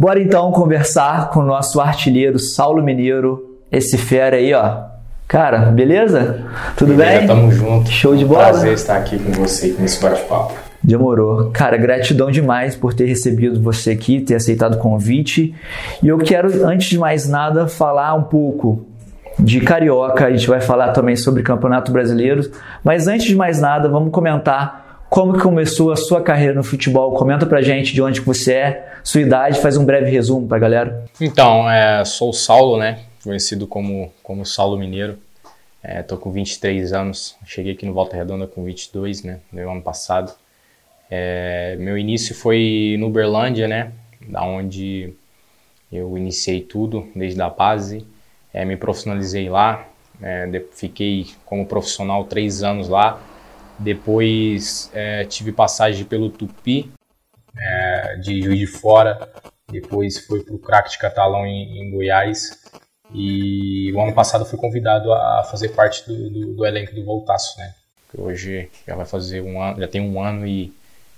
Bora então conversar com o nosso artilheiro Saulo Mineiro, esse fera aí, ó. Cara, beleza? Tudo beleza, bem? Tamo junto. Show de bola. Prazer estar aqui com você nesse bate-papo. Demorou. Cara, gratidão demais por ter recebido você aqui, ter aceitado o convite. E eu quero, antes de mais nada, falar um pouco de Carioca. A gente vai falar também sobre Campeonato Brasileiro. Mas antes de mais nada, vamos comentar como que começou a sua carreira no futebol. Comenta pra gente de onde você é, sua idade, faz um breve resumo pra galera. Então, é, sou o Saulo, né? Conhecido como, como Saulo Mineiro. É, tô com 23 anos. Cheguei aqui no Volta Redonda com 22, né? No ano passado. É, meu início foi no Uberlândia, né? Da onde eu iniciei tudo, desde a base. É, me profissionalizei lá. É, fiquei como profissional três anos lá. Depois é, tive passagem pelo Tupi, é, de Juiz de Fora. Depois fui para o Crack de Catalão em, em, Goiás. E o ano passado fui convidado a fazer parte do, do, do elenco do Voltaço, né? Hoje já vai fazer um ano, já tem um ano e,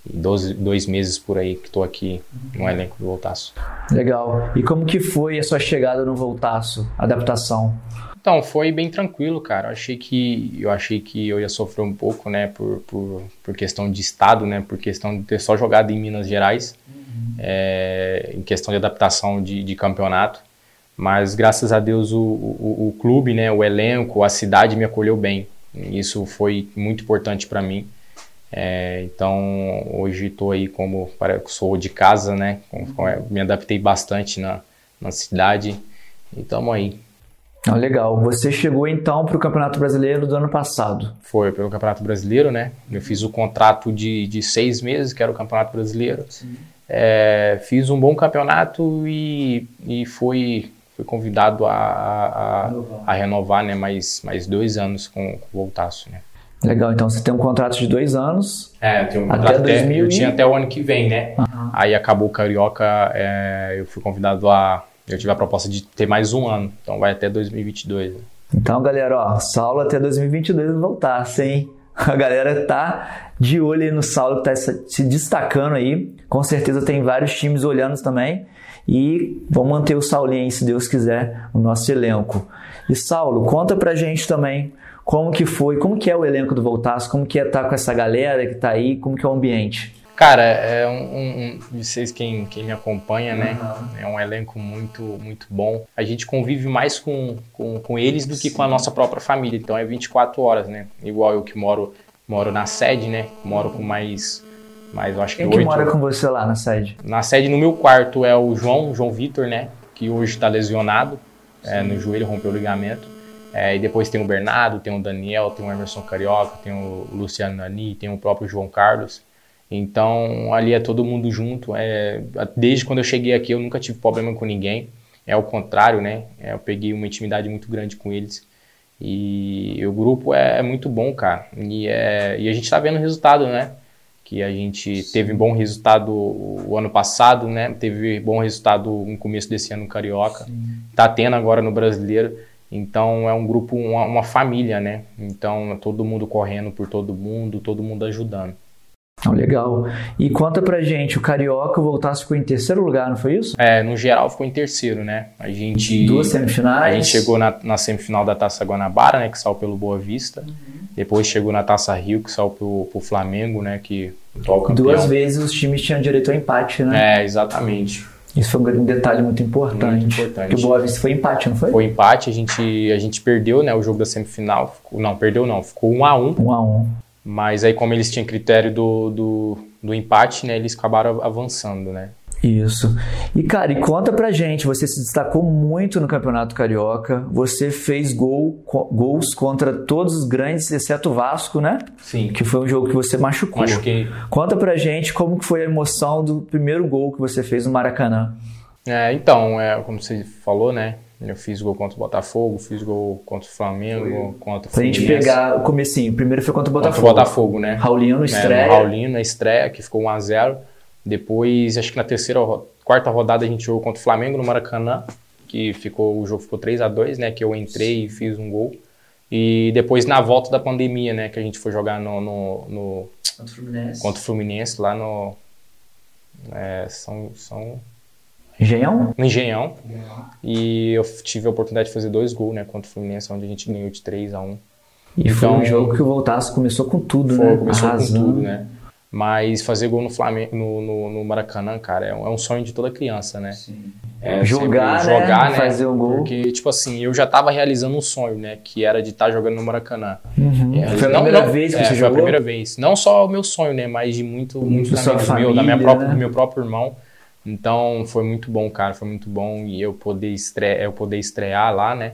e doze, dois meses por aí que estou aqui no elenco do Voltaço. Legal. E como que foi a sua chegada no Voltaço, adaptação? Então, foi bem tranquilo, cara. Eu achei que eu achei que eu ia sofrer um pouco, né, por, por, por questão de estado, né, por questão de ter só jogado em Minas Gerais, uhum. é, em questão de adaptação de, de, campeonato. Mas graças a Deus o, o, o, clube, né, o elenco, a cidade me acolheu bem. Isso foi muito importante para mim. É, então hoje estou aí como sou de casa, né, me adaptei bastante na, na cidade e estamos aí. Ah, legal. Você chegou então para o Campeonato Brasileiro do ano passado. Foi pelo Campeonato Brasileiro, né? Eu fiz o contrato de, de seis meses, que era o Campeonato Brasileiro. É, fiz um bom campeonato e, e fui, fui convidado a, a, renovar. a renovar né? mais, mais dois anos com, com o Voltaço, né? Legal, então você tem um contrato de dois anos. É, eu tenho um contrato até, 2000 eu tinha até o ano que vem, né? Uhum. Aí acabou o Carioca, é, eu fui convidado a eu tive a proposta de ter mais um ano, então vai até 2022. Né? Então, galera, ó, Saulo até 2022 voltar, sim. A galera tá de olho aí no Saulo que tá se destacando aí. Com certeza tem vários times olhando também. E vamos manter o Saulinho se Deus quiser, o nosso elenco. E Saulo, conta pra gente também como que foi, como que é o elenco do Voltaço, como que é estar tá com essa galera que tá aí, como que é o ambiente. Cara, é um, um, vocês quem, quem me acompanha, né? É um elenco muito muito bom. A gente convive mais com, com, com eles do que Sim. com a nossa própria família. Então é 24 horas, né? Igual eu que moro moro na sede, né? Moro com mais mais eu acho quem que oito. Quem mora com você lá na sede? Na sede no meu quarto é o João, João Vitor, né? Que hoje está lesionado é, no joelho, rompeu o ligamento. É, e depois tem o Bernardo, tem o Daniel, tem o Emerson Carioca, tem o Luciano Nani, tem o próprio João Carlos. Então ali é todo mundo junto. É, desde quando eu cheguei aqui eu nunca tive problema com ninguém. É o contrário, né? É, eu peguei uma intimidade muito grande com eles. E o grupo é, é muito bom, cara. E, é, e a gente está vendo o resultado, né? Que a gente teve bom resultado o ano passado, né? Teve bom resultado no começo desse ano no Carioca. Sim. Tá tendo agora no Brasileiro. Então é um grupo, uma, uma família, né? Então todo mundo correndo por todo mundo, todo mundo ajudando. Oh, legal. E conta pra gente, o Carioca voltasse ficou em terceiro lugar, não foi isso? É, no geral ficou em terceiro, né? A gente. Duas semifinais. A gente chegou na, na semifinal da Taça Guanabara, né? Que saiu pelo Boa Vista. Uhum. Depois chegou na Taça Rio, que saiu pro, pro Flamengo, né? Que campeão. Duas vezes os times tinham direito ao empate, né? É, exatamente. Isso foi um detalhe muito importante. Muito importante. O Boa Vista foi empate, não foi? Foi empate, a gente, a gente perdeu, né? O jogo da semifinal. Não, perdeu não, ficou 1 a 1 1 a 1 mas aí, como eles tinham critério do, do, do empate, né, eles acabaram avançando, né? Isso. E, cara, e conta pra gente, você se destacou muito no Campeonato Carioca, você fez gol, gols contra todos os grandes, exceto o Vasco, né? Sim. Que foi um jogo que você machucou. Machuquei. Conta pra gente como que foi a emoção do primeiro gol que você fez no Maracanã. É, então, é, como você falou, né? Eu fiz gol contra o Botafogo, fiz gol contra o Flamengo, contra o Pra gente pegar o comecinho, primeiro foi contra o Botafogo. Contra o Botafogo, né? Raulinho no estreia. É, Raulinho na estreia, que ficou 1x0. Depois, acho que na terceira, quarta rodada a gente jogou contra o Flamengo no Maracanã, que ficou, o jogo ficou 3 a 2 né? Que eu entrei e fiz um gol. E depois na volta da pandemia, né? Que a gente foi jogar no... no, no contra o Fluminense. Contra o Fluminense, lá no... É, São... São Engenhão? No Engenhão. E eu tive a oportunidade de fazer dois gols, né? Contra o Fluminense, onde a gente ganhou de 3 a 1 E foi um jogo que o Voltaço começou com tudo, Foi, né? começou Arrasando. com tudo, né? Mas fazer gol no, Flamengo, no, no, no Maracanã, cara, é um, é um sonho de toda criança, né? É, Jogar, sempre né? jogar, né? Fazer o gol. Porque, tipo assim, eu já tava realizando um sonho, né? Que era de estar jogando no Maracanã. Uhum. É, Foi a não- primeira não- vez que é, você foi jogou? a primeira vez. Não só o meu sonho, né? Mas de muito, muitos Da sua amigos meus, da minha família, própria, né? do meu próprio irmão. Então, foi muito bom, cara. Foi muito bom. E eu poder, estre... eu poder estrear lá, né?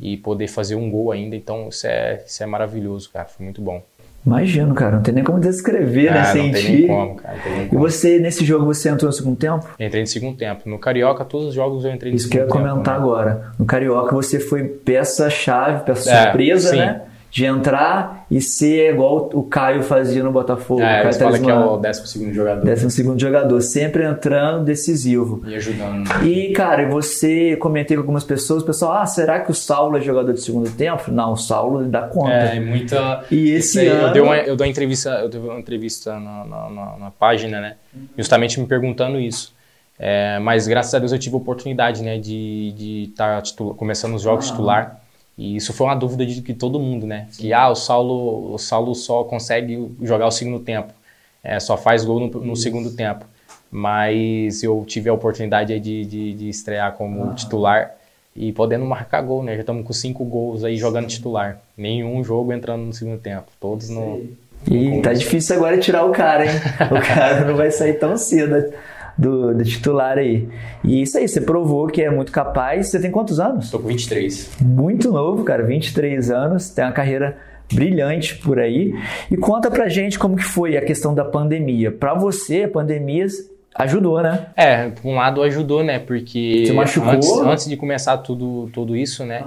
E poder fazer um gol ainda. Então, isso é, isso é maravilhoso, cara. Foi muito bom. Imagino, cara. Não tem nem como descrever, né? Ah, não tem Sentir. nem como, cara. Nem E como. você, nesse jogo, você entrou no segundo tempo? Entrei no segundo tempo. No Carioca, todos os jogos eu entrei no Isso que eu segundo ia tempo. comentar né? agora. No Carioca você foi peça-chave, peça É, né? De entrar e ser igual o Caio fazia no Botafogo. o É, Caio eles falam que é o 12 jogador. décimo segundo jogador, sempre entrando decisivo. E ajudando. E, cara, você comentei com algumas pessoas, o pessoal, ah, será que o Saulo é jogador de segundo tempo? Não, o Saulo dá conta. É, muita. E esse aí, ano... eu, dei uma, eu dei uma entrevista, eu dei uma entrevista na, na, na- na página, né? Justamente me perguntando isso. É, mas graças a Deus eu tive a oportunidade, né, de estar começando os jogos Ah. titular. E isso foi uma dúvida de que todo mundo, né? Que ah, o Saulo, o Saulo só consegue jogar o segundo tempo, é, só faz gol no, no segundo tempo. Mas eu tive a oportunidade de, de, de estrear como titular e podendo marcar gol, né? Já estamos com cinco gols aí jogando titular. Nenhum jogo entrando no segundo tempo. Todos no. E tá difícil agora tirar o cara, hein? O cara não vai sair tão cedo do, do titular aí. E isso aí, você provou que é muito capaz. Você tem quantos anos? Tô com 23. Muito novo, cara, 23 anos, tem uma carreira brilhante por aí. E conta pra gente como que foi a questão da pandemia. Pra você, a pandemia ajudou, né? É, por um lado ajudou, né? Porque Você machucou? antes, antes de começar tudo, tudo isso, né?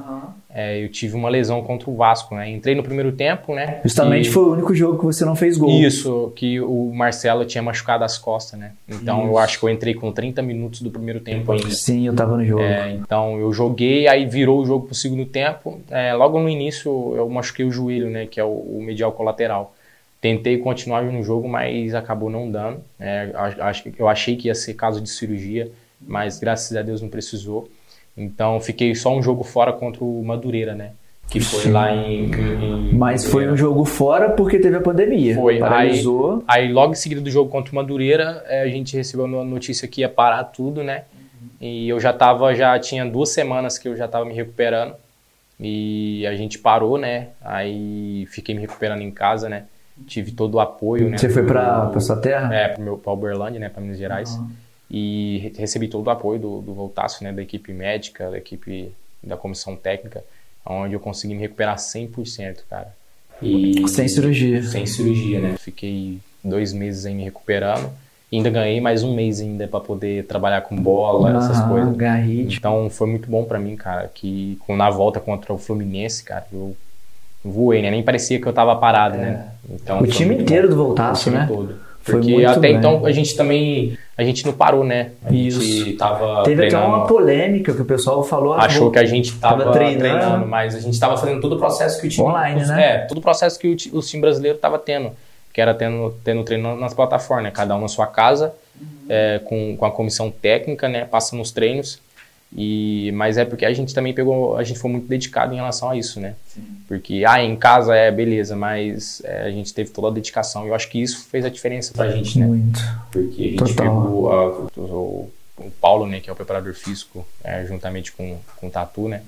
é, eu tive uma lesão contra o Vasco, né? Entrei no primeiro tempo, né? Justamente e- foi o único jogo que você não fez gol. Isso, que o Marcelo tinha machucado as costas, né? Então eu acho que eu entrei com 30 minutos do primeiro tempo ainda. Sim, eu tava no jogo. É, então eu joguei, aí virou o jogo pro segundo tempo. É, logo no início eu machuquei o joelho, né? Que é o, o medial colateral. Tentei continuar no jogo, mas acabou não dando. É, acho eu achei que ia ser caso de cirurgia, mas graças a Deus não precisou. Então fiquei só um jogo fora contra o Madureira, né? Que foi Sim. lá em, em- Mas foi um jogo fora porque teve a pandemia. Foi, Paralisou. Aí logo em seguida do jogo contra o Madureira, eh, a gente recebeu a notícia que ia parar tudo, né? E eu já tava, já tinha duas semanas que eu já tava me recuperando. E a gente parou, né? Aí fiquei me recuperando em casa, né? Tive todo o apoio, né? Você foi pra sua terra? É, pro meu, pra Uberlândia, né? Pra Minas Gerais. E re- recebi todo o apoio do, do Voltaço, né? Da equipe médica, da equipe da comissão técnica, onde eu consegui me recuperar 100%, cara. E Sem cirurgia. sem cirurgia, né? Fiquei dois meses aí me recuperando. E ainda ganhei mais um mês ainda pra poder trabalhar com bola, essas Aham, coisas. ganhar ritmo. Então foi muito bom pra mim, cara. Que na volta contra o Fluminense, cara, eu voei, né? Nem parecia que eu tava parado, né? Então, É. O foi time muito inteiro bom. do Voltaço, o time né? todo. Foi Porque até bem. então a gente também. A gente não parou, né? A Isso. gente tava. Teve até treinando, uma polêmica que o pessoal falou. ah, achou que a gente tava, tava treinando. treinando. mas a gente tava fazendo todo o processo que o time. Online, os- né? É, todo o processo que o, o time brasileiro tava tendo. Que era tendo, tendo treino nas plataformas, né? Cada um na sua casa, é, com, com a comissão técnica, né? Passando os treinos. E, mas é porque a gente também pegou, a gente foi muito dedicado em relação a isso, né? Porque, ah, em casa é beleza, mas é, a gente teve toda a dedicação. E eu acho que isso fez a diferença pra gente, né? Muito. Porque a gente Total. pegou a- o, o Paulo, né, que é o preparador físico, é, juntamente com, com o Tatu, né?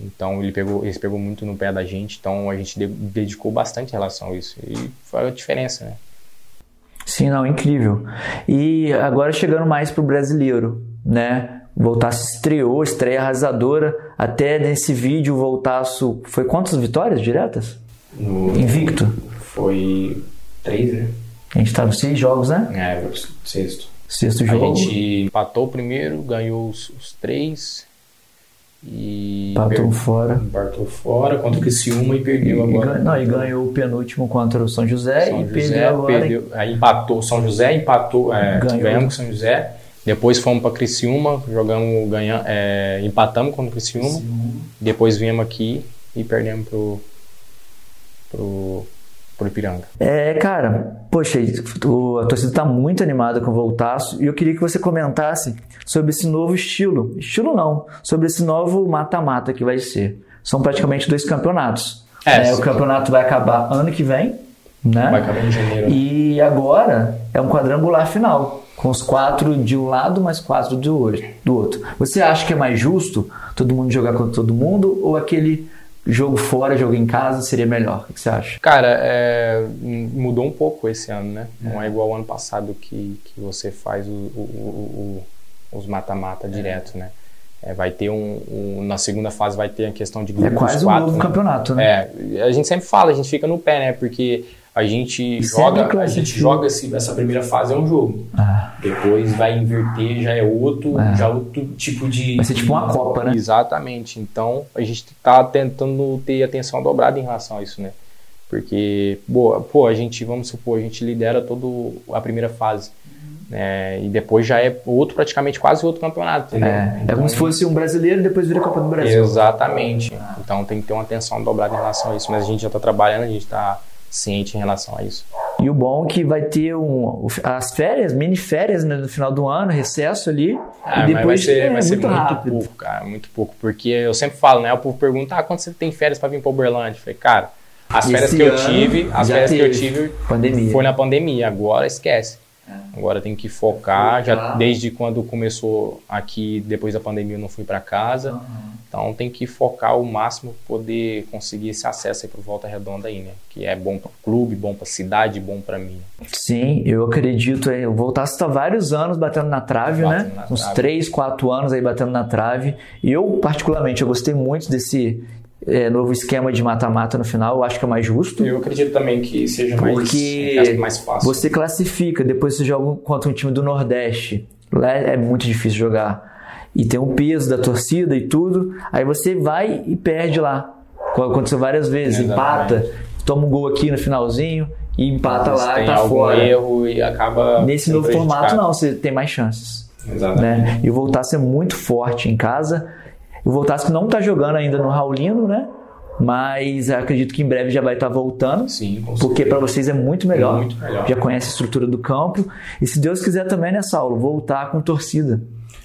Então ele pegou, ele pegou muito no pé da gente, então a gente de- dedicou bastante em relação a isso. E foi a diferença, né? Sim, não, incrível. E agora chegando mais pro brasileiro, né? Voltaço estreou, estreia arrasadora. Até nesse vídeo o Voltaço foi quantas vitórias diretas? No, Invicto. Foi três, né? A gente tá nos seis jogos, né? É, sexto. Sexto A jogo. gente empatou o primeiro, ganhou os, os três e Empatou per- fora. empatou fora contra o Criciúma e E, perdeu e agora. não, e ganhou o penúltimo contra o São José São e José, perdeu agora. perdeu, aí empatou São José, empatou, é, Ganhou. ganhamos com São José, depois fomos para Criciúma, jogamos, ganhamos, é, empatamos contra o Criciúma, depois viemos aqui e perdemos pro pro, por Ipiranga. É, cara, poxa, a torcida tá muito animada com o Voltaço e eu queria que você comentasse sobre esse novo estilo. Estilo não, sobre esse novo mata-mata que vai ser. São praticamente dois campeonatos. É, é o campeonato vai acabar ano que vem, né? Vai acabar em janeiro. E agora é um quadrangular final, com os quatro de um lado mais quatro do outro. Você acha que é mais justo todo mundo jogar contra todo mundo ou aquele jogo fora, jogo em casa seria melhor? O que você acha? Cara, é, mudou um pouco esse ano, né? É. Não é igual ao ano passado que, que você faz o, o, o, os mata-mata direto, né? É, vai ter um, um, Na segunda fase vai ter a questão de grupos. É quase quatro, um novo né? campeonato, né? É, a gente sempre fala, a gente fica no pé, né? Porque a gente e joga, a gente joga esse, essa primeira fase é um jogo. Ah. Depois vai inverter, já é outro, ah. já é outro tipo de. Vai ser tipo uma Copa, né? Exatamente. Então a gente está tentando ter atenção dobrada em relação a isso, né? Porque, boa, pô, a gente, vamos supor, a gente lidera toda a primeira fase. É, e depois já é outro, praticamente quase outro campeonato. É, então, é como se fosse um brasileiro e depois vira a Copa do Brasil. Exatamente. Então tem que ter uma atenção dobrada em relação a isso. Mas a gente já está trabalhando, a gente está ciente em relação a isso. E o bom é que vai ter um, as férias, mini férias né, no final do ano, recesso ali. Ah, e depois vai ser, é, vai ser muito, muito rápido. pouco, cara, muito pouco. Porque eu sempre falo, né? O povo pergunta, ah, quando você tem férias para vir para Uberlândia? Eu falei, cara, as férias Esse que eu tive, as férias que eu teve. tive Pandemia. foi na pandemia. Agora esquece. É. Agora tem que focar. Já desde quando começou aqui, depois da pandemia, eu não fui para casa. Então tem que focar o máximo poder conseguir esse acesso aí pro Volta Redonda aí, né? Que é bom para o clube, bom para a cidade, bom para mim. Sim, eu acredito. é, O Voltaço está vários anos batendo na trave, Batendo né? na Uns trave. 3, 4 anos aí batendo na trave. E eu, particularmente, eu gostei muito desse é, novo esquema de mata-mata no final. Eu acho que é mais justo. Eu acredito também que seja mais, Porque mais fácil. você classifica, depois você joga contra um time do Nordeste. Lá é muito difícil jogar. E tem o peso da torcida e tudo. Aí você vai e perde lá. Aconteceu várias vezes. Exatamente. Empata, toma um gol aqui no finalzinho e empata Mas lá e tá algum fora. erro e acaba. Nesse novo formato, não, você tem mais chances. Exatamente. Né? E o Voltaço é muito forte em casa. O Voltaço não tá jogando ainda no Raulino, né? Mas acredito que em breve já vai estar voltando. Sim, Porque para vocês é muito melhor. Muito melhor. Já conhece a estrutura do campo. E se Deus quiser também, né, Saulo? Voltar com torcida.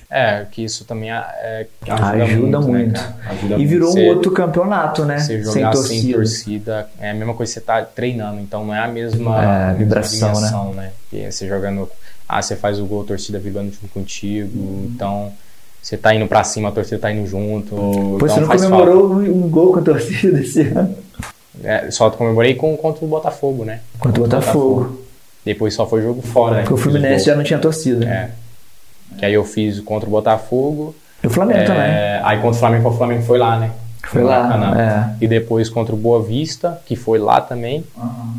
É, que isso também é, Ajuda, muito. né, cara? Ajuda e muito. virou Você- um outro campeonato, né? Você Sem jogar torcida. sem torcida é a mesma coisa que você tá treinando, então não é a mesma, É, a vibração, né? Porque você jogando, ah, você faz o gol, a torcida vibrando junto contigo, então você tá indo pra cima, a torcida tá indo junto. Pô, então você não comemorou um gol com a torcida esse ano? falta. É, só comemorei com, contra o Botafogo, né? Contra o Botafogo. Depois só foi jogo fora, né? Porque o Fluminense já não tinha torcida. É. Que aí eu fiz contra o Botafogo. E o Flamengo também. É, aí contra o Flamengo, o Flamengo foi lá, né? Foi lá, é. E depois contra o Boa Vista, que foi lá também.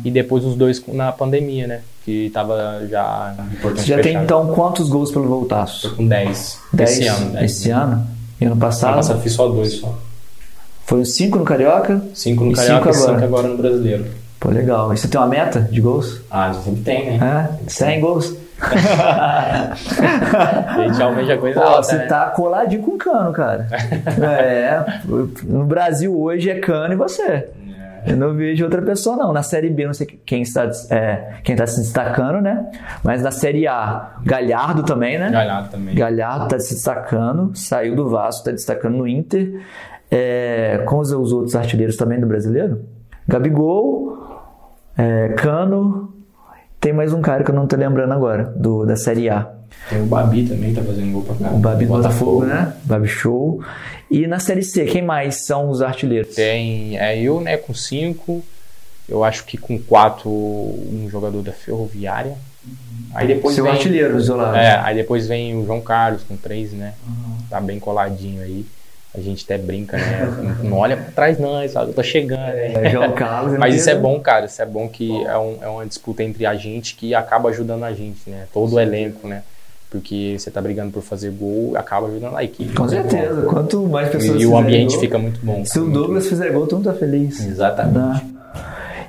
E depois os dois na pandemia, né? Que tava já importante Você já tem então quantos gols pelo Voltaço? Com 10. 10 Esse ano, 10. Esse ano? E ano Ano passado? passado fiz só dois só. Foi os 5 no Carioca? 5 no E Carioca e cinco 5 agora. agora no Brasileiro. Pô, legal. E você tem uma meta de gols? Ah, sempre tem, né? É? 100 gols? A gente almeja coisa Pô, alta, você né? tá coladinho com cano, cara. é. No Brasil hoje é cano e você. Eu não vejo outra pessoa, não. Na Série B, não sei quem está, é, quem está se destacando, né? Mas na Série A, Galhardo também, né? Galhardo também. Galhardo está se destacando, saiu do Vasco, está destacando no Inter. É, com os, os outros artilheiros também do brasileiro. Gabigol, é, Cano. Tem mais um cara que eu não tô lembrando agora, do, da Série A. Tem o Babi também, tá fazendo gol pra cá. O Babi do Botafogo, né? Babi Show. E na Série C, quem mais são os artilheiros? Tem é eu, né, com 5. Eu acho que com 4 um jogador da Ferroviária. Aí depois Seu vem artilheiro isolado. É, aí depois vem o João Carlos com 3, né? Tá bem coladinho aí. A gente até brinca, né? Não olha pra trás, não, sabe? Eu tô chegando. né? É, João Carlos. Mas isso é bom, cara. Isso é bom que é, um- é uma disputa entre a gente que acaba ajudando a gente, né? Todo o elenco, né? Porque você tá brigando por fazer gol, acaba ajudando a equipe. Com certeza. Quanto mais pessoas E, e o ambiente gol, fica muito bom. Se o Douglas fizer gol, todo mundo tá feliz. Exatamente. Né?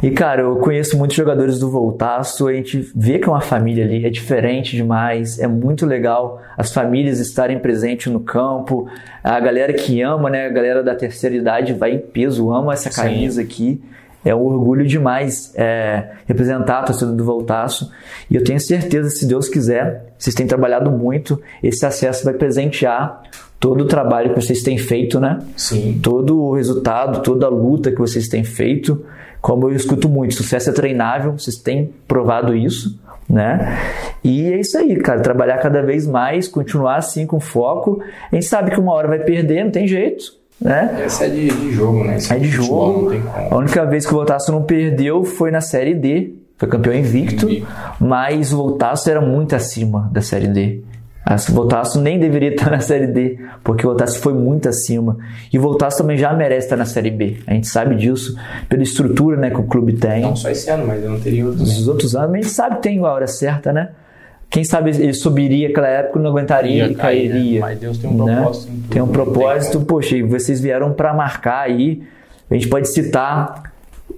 E, cara, eu conheço muitos jogadores do Voltaço, a gente vê que é uma família ali, é diferente demais, é muito legal as famílias estarem presentes no campo, a galera que ama, né, a galera da terceira idade vai em peso, ama essa Sim. camisa aqui, É um orgulho demais é, representar a torcida do Voltaço. E eu tenho certeza, se Deus quiser, vocês têm trabalhado muito, esse acesso vai presentear todo o trabalho que vocês têm feito, né? Sim. Todo o resultado, toda a luta que vocês têm feito. Como eu escuto muito, sucesso é treinável, vocês têm provado isso, né? E é isso aí, cara, trabalhar cada vez mais, continuar assim com foco. A gente sabe que uma hora vai perder, não tem jeito né? Essa é de, de jogo, né? Esse é de jogo. A única vez que o Voltaço não perdeu foi na Série D. Foi campeão invicto, invicto. mas o Voltaço era muito acima da Série D. O Voltaço nem deveria estar na Série D, porque o Voltaço foi muito acima. E o Voltaço também já merece estar na Série B. A gente sabe disso, pela estrutura né, que o clube tem. Não só esse ano, mas eu não teria outros. Os outros anos, a gente sabe que tem a hora certa, né? Quem sabe ele subiria aquela época não aguentaria e cairia. Né? Mas Deus tem um né? propósito. Né? Tem um propósito, tem poxa, e vocês vieram para marcar aí. A gente pode citar,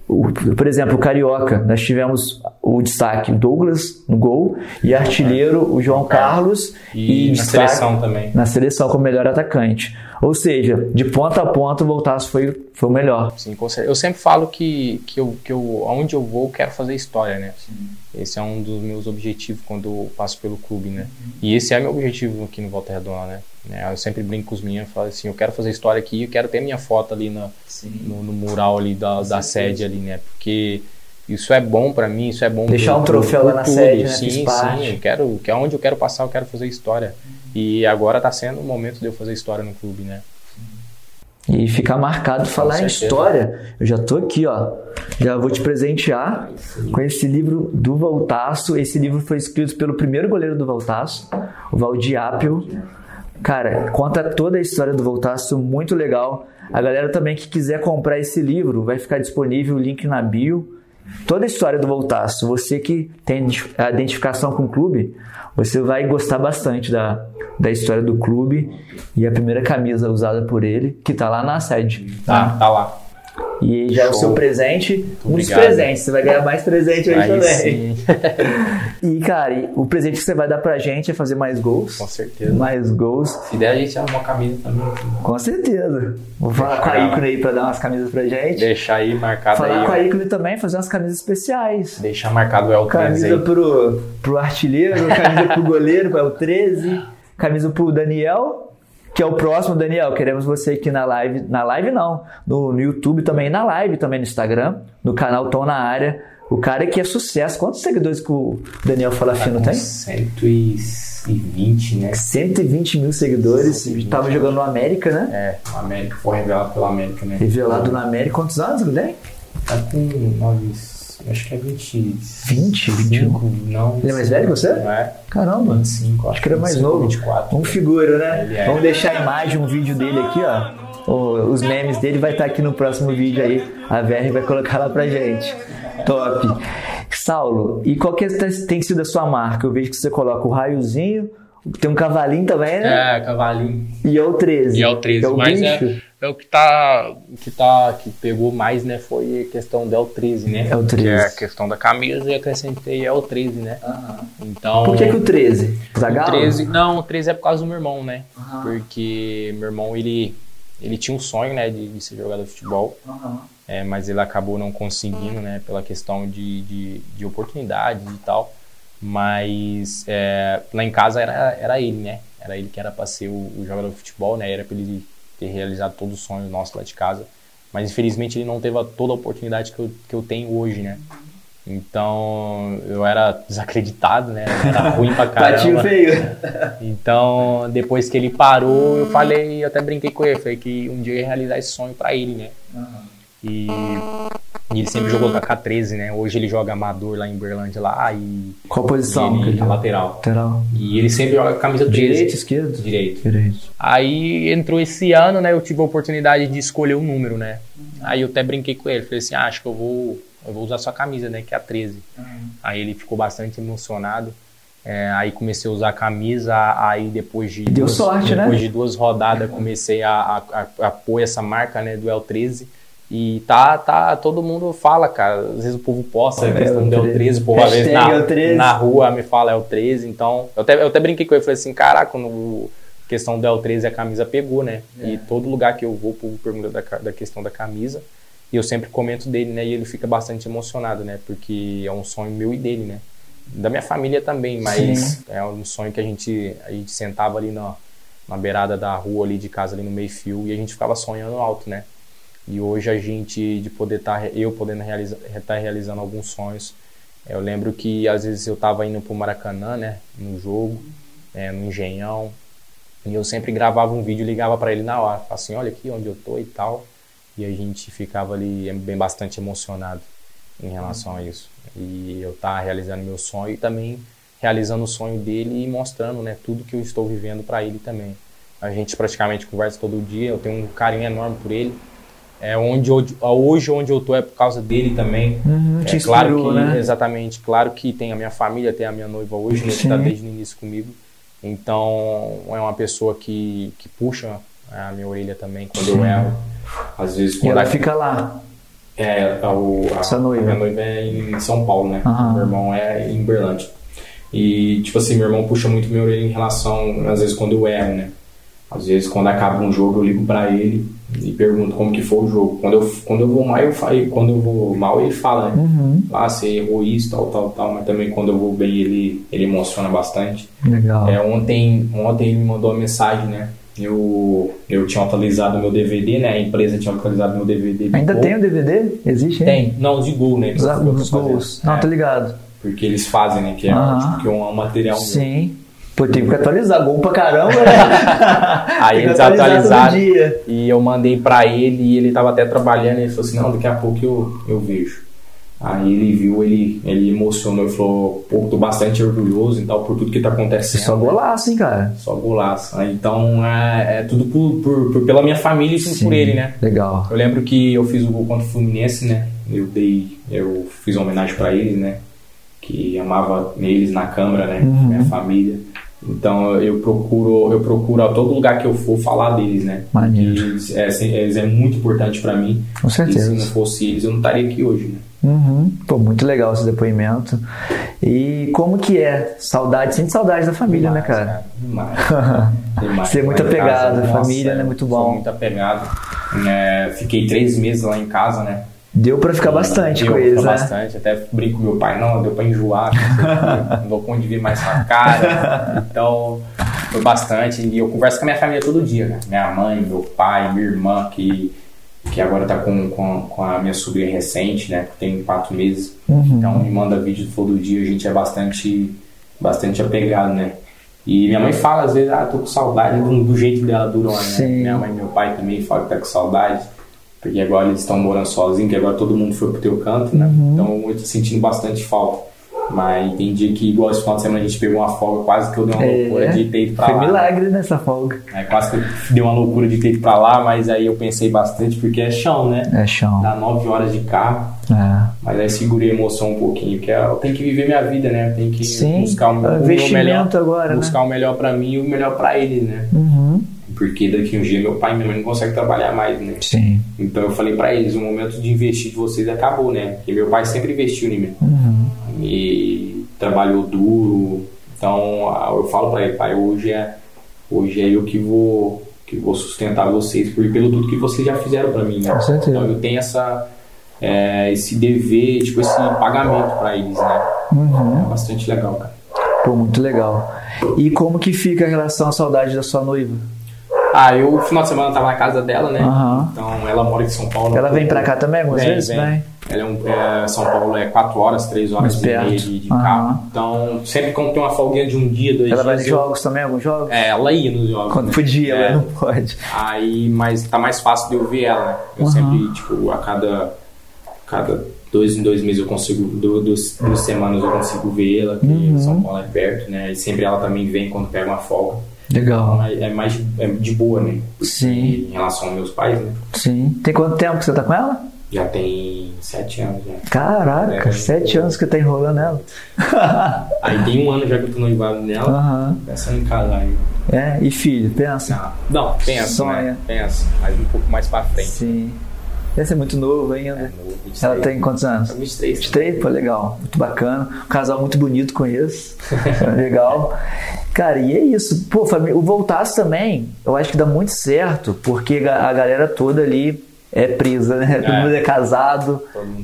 por exemplo, o Carioca. Nós tivemos o destaque Douglas no gol e artilheiro o João Carlos e, e na seleção também. Na seleção como melhor atacante. Ou seja, de ponta a ponta o Voltaço foi, foi o melhor. Sim, com certeza. Eu sempre falo que, que, eu, que eu, onde eu vou, eu quero fazer história, né? Sim. Esse é um dos meus objetivos quando eu passo pelo clube, né? Uhum. E esse é meu objetivo aqui no Volta Redonda, né? né? Eu sempre brinco com os meninos e falo assim, eu quero fazer história aqui, eu quero ter minha foto ali no, no, no, mural ali da, da sede ali, né? Porque isso é bom para mim, isso é bom deixar um troféu lá na tudo. sede, né? Sim, sim, quero, que é onde eu quero passar, eu quero fazer história. Uhum. E agora tá sendo o momento de eu fazer história no clube, né? E ficar marcado falar em história. Eu já tô aqui, ó. Já vou te presentear com esse livro do Voltaço. Esse livro foi escrito pelo primeiro goleiro do Voltaço, o Valdir Apio. Cara, conta toda a história do Voltaço, muito legal. A galera também que quiser comprar esse livro, vai ficar disponível o link na bio. Toda a história do Voltaço. Você que tem a identificação com o clube, você vai gostar bastante da, da história do clube e a primeira camisa usada por ele, que tá lá na sede. Tá, tá, tá lá. E já Show. é o seu presente, um dos presentes. Você vai ganhar mais presente hoje aí também. e, cara, o presente que você vai dar pra gente é fazer mais gols. Com certeza. Mais gols. Se der, a gente arruma uma camisa também. Com certeza. Vou falar com a Ícone aí pra dar umas camisas pra gente. Deixar aí marcado falar aí. com a Ícone também, fazer umas camisas especiais. Deixar marcado o L13 Camisa pro, pro artilheiro, camisa pro goleiro, o L13. Camisa pro Daniel que é o próximo, Daniel. Queremos você aqui na live. Na live não, no, no YouTube também, na live também no Instagram, no canal Tom na área. O cara que é sucesso. Quantos seguidores que o Daniel Falafino tá tem? 120, né? 120 mil seguidores. 120. Tava jogando no América, né? É, o América foi revelado pelo América, né? Revelado no América. Quantos anos ele tem? Tá com 9, Acho que é 20. 20? 25? Não. Ele é mais velho que você? Não é? Caramba. 25. Acho que ele é mais 25, novo. 24. Um figura, né? É. Vamos deixar a imagem, um vídeo dele aqui, ó. Os memes dele vai estar aqui no próximo vídeo aí. A VR vai colocar lá pra gente. Top. Saulo, e qual que tem sido a sua marca? Eu vejo que você coloca o raiozinho, tem um cavalinho também, né? É, cavalinho. E é o 13. E é o 13, é o mas é, é, o que tá, que tá, que pegou mais, né, foi a questão do L13, né? É o 13. Que é a questão da camisa e acrescentei é o 13, né? Uhum. Então... Por que que o 13? Zagallo? O 13, não, o 13 é por causa do meu irmão, né? Uhum. Porque meu irmão, ele, ele tinha um sonho, né, de, de ser jogador de futebol. Uhum. É, mas ele acabou não conseguindo, né, pela questão de, de, de oportunidades e tal. Mas é, lá em casa era, era ele, né? Era ele que era para ser o, o, jogador de futebol, né? Era para ele ter realizado todos os sonhos nossos lá de casa. Mas infelizmente ele não teve toda a oportunidade que eu, que eu tenho hoje, né? Então eu era desacreditado, né? Era ruim pra caramba. feio. Então depois que ele parou, eu falei, eu até brinquei com ele, falei que um dia eu ia realizar esse sonho para ele, né? Uhum. E, e, ele sempre jogou com a K13, né? Hoje ele joga amador lá em Berlândia lá e. Qual posição? Ele, ele lateral. Lateral. E ele sempre joga com a camisa 13. Direito, esquerdo? Direito. Direito. Aí entrou esse ano, né? Eu tive a oportunidade de escolher o um número, né? Aí eu até brinquei com ele, falei assim: ah, acho que eu vou, eu vou usar sua camisa, né? Que é a 13. Uhum. Aí ele ficou bastante emocionado. É, aí comecei a usar a camisa, aí depois de. Deu duas, sorte, depois né? Depois de duas rodadas comecei a, a, a, a pôr essa marca né, do L13. E tá, tá, todo mundo fala, cara. Às vezes o povo posta a é, questão do L13, o povo às vezes na, na rua me fala L13. Então, eu até, eu até brinquei com ele, falei assim, caraca, quando a questão do L13 a camisa pegou, né? É. E todo lugar que eu vou, o povo pergunta da, da questão da camisa. E eu sempre comento dele, né? E ele fica bastante emocionado, né? Porque é um sonho meu e dele, né? Da minha família também, mas Sim. é um sonho que a gente, a gente sentava ali na, na beirada da rua ali de casa, ali no meio-fio, e a gente ficava sonhando alto, né? E hoje a gente, de poder estar, tá, eu podendo realizar, estar tá realizando alguns sonhos. Eu lembro que às vezes eu estava indo para o Maracanã, né? No jogo, é, no Engenhão, e eu sempre gravava um vídeo ligava para ele na hora. Falava assim, olha aqui onde eu tô e tal. E a gente ficava ali bem bastante emocionado em relação a isso. E eu estar tá realizando meu sonho e também realizando o sonho dele e mostrando, né, tudo que eu estou vivendo para ele também. A gente praticamente conversa todo dia, eu tenho um carinho enorme por ele. É onde hoje, hoje onde eu tô é por causa dele também. Uhum, é claro que né? exatamente, claro que tem a minha família, tem a minha noiva hoje, né, que está desde o início comigo. Então é uma pessoa que, que puxa a minha orelha também quando eu erro. Às vezes quando e ela fica lá. É, a, o, a, noiva. a minha noiva é em São Paulo, né? Uhum. Meu irmão é em Berlândia. E, tipo assim, meu irmão puxa muito minha orelha em relação, às vezes, quando eu erro, né? Às vezes, quando acaba um jogo, eu ligo para ele e pergunto como que foi o jogo. Quando eu, quando eu vou mal, eu falo, quando eu vou mal, ele fala, né? Uhum. Ah, você errou isso, tal, tal, tal. Mas também quando eu vou bem, ele, ele emociona bastante. Legal. É, ontem, ontem ele me mandou uma mensagem, né? Eu, eu tinha atualizado meu DVD, né? A empresa tinha atualizado meu DVD. Ainda tem o DVD? Existe? Tem. Não, de gol, né? Os, os gols. Não, é. tô ligado. Porque eles fazem, né? Que é, uhum. tipo, que é um material Sim. Meu. Pô, tem que atualizar, gol pra caramba, né? Aí eles atualizaram e eu mandei pra ele e ele tava até trabalhando e ele falou assim, não, daqui a pouco eu, eu vejo. Aí ele viu, ele, ele emocionou e falou, pô, tô bastante orgulhoso e tal por tudo que tá acontecendo. Só golaço, hein, cara? Só golaço. Então é, é tudo por, por, por, pela minha família e Sim, por ele, né? Legal. Eu lembro que eu fiz o gol contra o Fluminense, né? Eu dei, eu fiz uma homenagem para ele, né? Que amava eles na câmara, né? Uhum. Minha família. Então eu procuro, eu procuro a todo lugar que eu for falar deles, né? Maneiro. Eles, é, eles é muito importante para mim. Com certeza. E se não fosse eles, eu não estaria aqui hoje, né? Uhum. Pô, muito legal esse depoimento. E como que é? Saudade, sente saudade da família, demais, né, cara? Demais. demais. Ser muito apegado, a família, né? Muito bom. muito apegado. É, fiquei três meses lá em casa, né? Deu pra ficar bastante deu com eles, né? bastante. Até brinco com meu pai, não, deu pra enjoar, não dou conta de ver mais sua cara. Então, foi bastante. E eu converso com a minha família todo dia, né? Minha mãe, meu pai, minha irmã, que que agora tá com, com, com, a minha sobrinha recente, né? Que tem quatro meses. Uhum. Então me manda vídeo todo dia, a gente é bastante, bastante apegado, né? E minha mãe fala às vezes, ah, tô com saudade do, do jeito dela durona, né? Minha mãe e meu pai também falam que tá com saudade. Porque agora eles estão morando sozinhos, que agora todo mundo foi pro teu canto, né? Uhum. Então eu tô sentindo bastante falta. Mas dia que, igual esse final de semana, a gente pegou uma folga, quase que eu dei uma é, loucura de ter ido pra foi lá. Foi milagre nessa folga. É, quase que eu dei uma loucura de ter ido pra lá, mas aí eu pensei bastante, porque é chão, né? É chão. Dá nove horas de carro. É. Mas aí segurei a emoção um pouquinho, porque eu tenho que viver minha vida, né? Eu tenho que Sim, buscar o, meu, melhor. agora, né? buscar né? o melhor pra mim e o melhor pra eles, né? Uhum. Porque daqui um dia meu pai e minha mãe não conseguem trabalhar mais, né? Sim. Então eu falei pra eles, o momento de investir de vocês acabou, né? Porque meu pai sempre investiu em mim. Uhum. E trabalhou duro. Então eu falo para ele, pai, hoje é hoje é eu que vou que vou sustentar vocês por pelo tudo que vocês já fizeram para mim, né? Com certeza. Então eu tenho essa é, esse dever, tipo esse pagamento para eles, né? Uhum. É bastante legal, cara. Pô, muito legal. E como que fica a relação à saudade da sua noiva? Ah, eu, final de semana, tava na casa dela, né? Uhum. Então, ela mora em São Paulo. Ela vem pra cá também algumas vem, vezes? Vem. Ela é, um, é, São Paulo é 4 horas, 3 horas e meia de, de uhum. carro. Então, sempre quando tem uma folguinha de um dia, dois ela dias. Ela vai nos jogos também, alguns jogos? É, ela ia nos jogos. Quando né? podia, é. ela não pode. Aí, mas tá mais fácil de eu ver ela, né? Eu uhum. sempre, tipo, a cada, cada dois em dois meses eu consigo, duas, duas semanas eu consigo ver ela, que uhum. São Paulo é perto, né? E sempre ela também vem quando pega uma folga. Legal. Então, é, é mais é de boa, né? Sim. Em relação aos meus pais, né? Sim. Tem quanto tempo que você tá com ela? Já tem sete anos já. Caraca, é, sete anos que tá enrolando ela. aí tem um ano já que eu tô noivado nela. Uhum. Pensando em casar aí. É, e filho, pensa? Ah, não, pensa, Sonha. né? Pensa, mas um pouco mais pra frente. Sim. Deve ser muito novo ainda. É, novo, 23, Ela tem quantos anos? 23. 23? Pô, legal. Muito bacana. Um casal muito bonito, conheço. legal. Cara, e é isso. Pô, o Voltaço também, eu acho que dá muito certo, porque a galera toda ali é presa, né? Todo mundo é casado,